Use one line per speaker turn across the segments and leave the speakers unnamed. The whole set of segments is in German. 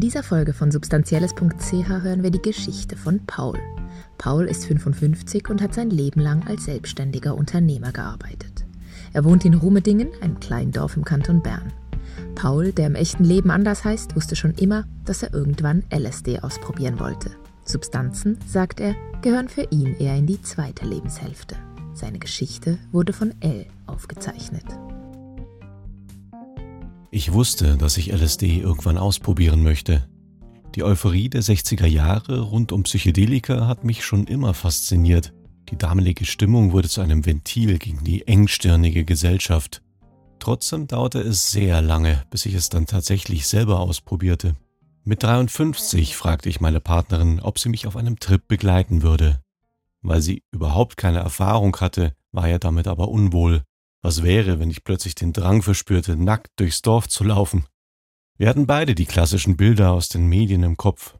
In dieser Folge von substanzielles.ch hören wir die Geschichte von Paul. Paul ist 55 und hat sein Leben lang als selbstständiger Unternehmer gearbeitet. Er wohnt in Rumedingen, einem kleinen Dorf im Kanton Bern. Paul, der im echten Leben anders heißt, wusste schon immer, dass er irgendwann LSD ausprobieren wollte. Substanzen, sagt er, gehören für ihn eher in die zweite Lebenshälfte. Seine Geschichte wurde von L aufgezeichnet.
Ich wusste, dass ich LSD irgendwann ausprobieren möchte. Die Euphorie der 60er Jahre rund um Psychedelika hat mich schon immer fasziniert. Die damalige Stimmung wurde zu einem Ventil gegen die engstirnige Gesellschaft. Trotzdem dauerte es sehr lange, bis ich es dann tatsächlich selber ausprobierte. Mit 53 fragte ich meine Partnerin, ob sie mich auf einem Trip begleiten würde. Weil sie überhaupt keine Erfahrung hatte, war er damit aber unwohl. Was wäre, wenn ich plötzlich den Drang verspürte, nackt durchs Dorf zu laufen? Wir hatten beide die klassischen Bilder aus den Medien im Kopf.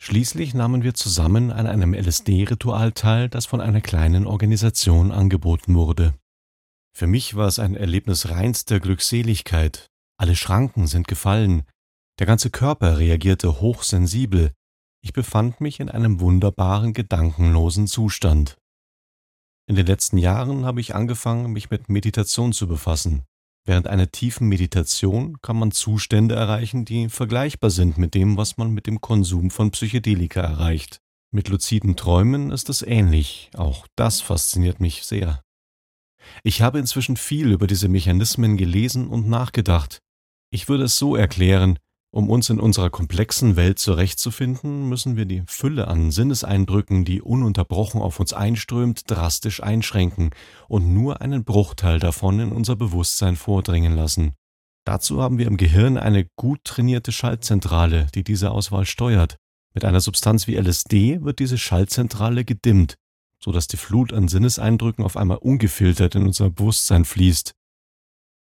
Schließlich nahmen wir zusammen an einem LSD-Ritual teil, das von einer kleinen Organisation angeboten wurde. Für mich war es ein Erlebnis reinster Glückseligkeit. Alle Schranken sind gefallen, der ganze Körper reagierte hochsensibel, ich befand mich in einem wunderbaren, gedankenlosen Zustand. In den letzten Jahren habe ich angefangen, mich mit Meditation zu befassen. Während einer tiefen Meditation kann man Zustände erreichen, die vergleichbar sind mit dem, was man mit dem Konsum von Psychedelika erreicht. Mit luziden Träumen ist es ähnlich, auch das fasziniert mich sehr. Ich habe inzwischen viel über diese Mechanismen gelesen und nachgedacht. Ich würde es so erklären, um uns in unserer komplexen Welt zurechtzufinden, müssen wir die Fülle an Sinneseindrücken, die ununterbrochen auf uns einströmt, drastisch einschränken und nur einen Bruchteil davon in unser Bewusstsein vordringen lassen. Dazu haben wir im Gehirn eine gut trainierte Schaltzentrale, die diese Auswahl steuert. Mit einer Substanz wie LSD wird diese Schaltzentrale gedimmt, so dass die Flut an Sinneseindrücken auf einmal ungefiltert in unser Bewusstsein fließt.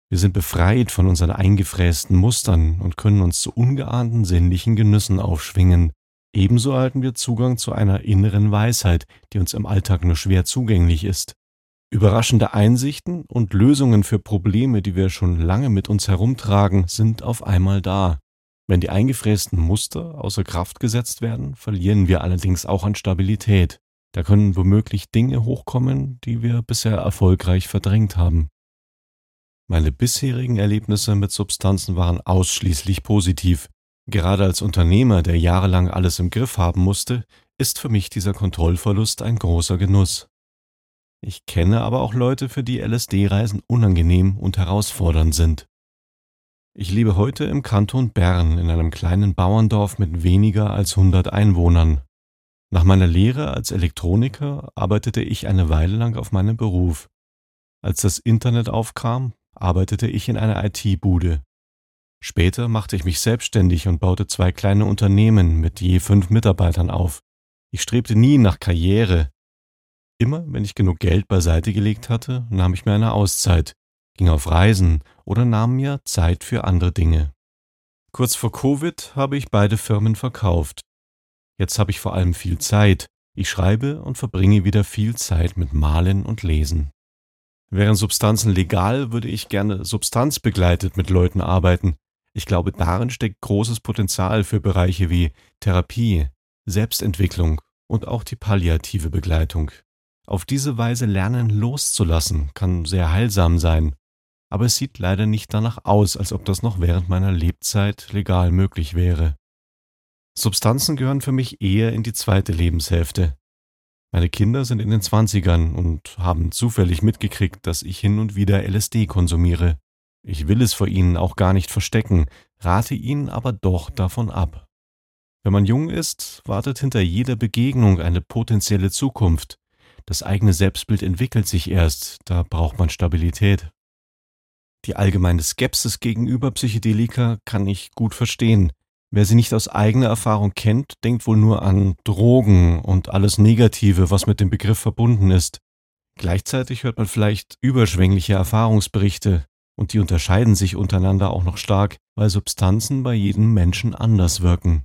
Wir sind befreit von unseren eingefrästen Mustern und können uns zu ungeahnten sinnlichen Genüssen aufschwingen. Ebenso erhalten wir Zugang zu einer inneren Weisheit, die uns im Alltag nur schwer zugänglich ist. Überraschende Einsichten und Lösungen für Probleme, die wir schon lange mit uns herumtragen, sind auf einmal da. Wenn die eingefrästen Muster außer Kraft gesetzt werden, verlieren wir allerdings auch an Stabilität. Da können womöglich Dinge hochkommen, die wir bisher erfolgreich verdrängt haben. Meine bisherigen Erlebnisse mit Substanzen waren ausschließlich positiv. Gerade als Unternehmer, der jahrelang alles im Griff haben musste, ist für mich dieser Kontrollverlust ein großer Genuss. Ich kenne aber auch Leute, für die LSD-Reisen unangenehm und herausfordernd sind. Ich lebe heute im Kanton Bern in einem kleinen Bauerndorf mit weniger als 100 Einwohnern. Nach meiner Lehre als Elektroniker arbeitete ich eine Weile lang auf meinem Beruf. Als das Internet aufkam, arbeitete ich in einer IT-Bude. Später machte ich mich selbstständig und baute zwei kleine Unternehmen mit je fünf Mitarbeitern auf. Ich strebte nie nach Karriere. Immer, wenn ich genug Geld beiseite gelegt hatte, nahm ich mir eine Auszeit, ging auf Reisen oder nahm mir Zeit für andere Dinge. Kurz vor Covid habe ich beide Firmen verkauft. Jetzt habe ich vor allem viel Zeit. Ich schreibe und verbringe wieder viel Zeit mit Malen und Lesen. Wären Substanzen legal, würde ich gerne substanzbegleitet mit Leuten arbeiten. Ich glaube, darin steckt großes Potenzial für Bereiche wie Therapie, Selbstentwicklung und auch die palliative Begleitung. Auf diese Weise lernen loszulassen kann sehr heilsam sein, aber es sieht leider nicht danach aus, als ob das noch während meiner Lebzeit legal möglich wäre. Substanzen gehören für mich eher in die zweite Lebenshälfte. Meine Kinder sind in den Zwanzigern und haben zufällig mitgekriegt, dass ich hin und wieder LSD konsumiere. Ich will es vor ihnen auch gar nicht verstecken, rate ihnen aber doch davon ab. Wenn man jung ist, wartet hinter jeder Begegnung eine potenzielle Zukunft. Das eigene Selbstbild entwickelt sich erst, da braucht man Stabilität. Die allgemeine Skepsis gegenüber Psychedelika kann ich gut verstehen. Wer sie nicht aus eigener Erfahrung kennt, denkt wohl nur an Drogen und alles Negative, was mit dem Begriff verbunden ist. Gleichzeitig hört man vielleicht überschwängliche Erfahrungsberichte, und die unterscheiden sich untereinander auch noch stark, weil Substanzen bei jedem Menschen anders wirken.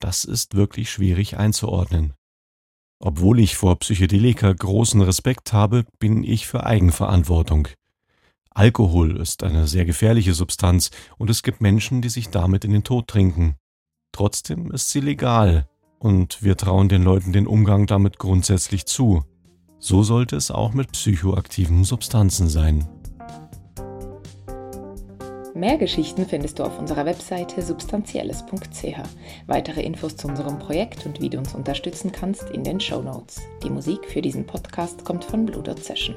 Das ist wirklich schwierig einzuordnen. Obwohl ich vor Psychedelika großen Respekt habe, bin ich für Eigenverantwortung. Alkohol ist eine sehr gefährliche Substanz und es gibt Menschen, die sich damit in den Tod trinken. Trotzdem ist sie legal und wir trauen den Leuten den Umgang damit grundsätzlich zu. So sollte es auch mit psychoaktiven Substanzen sein.
Mehr Geschichten findest du auf unserer Webseite substanzielles.ch. Weitere Infos zu unserem Projekt und wie du uns unterstützen kannst in den Show Notes. Die Musik für diesen Podcast kommt von Blue Dot Session.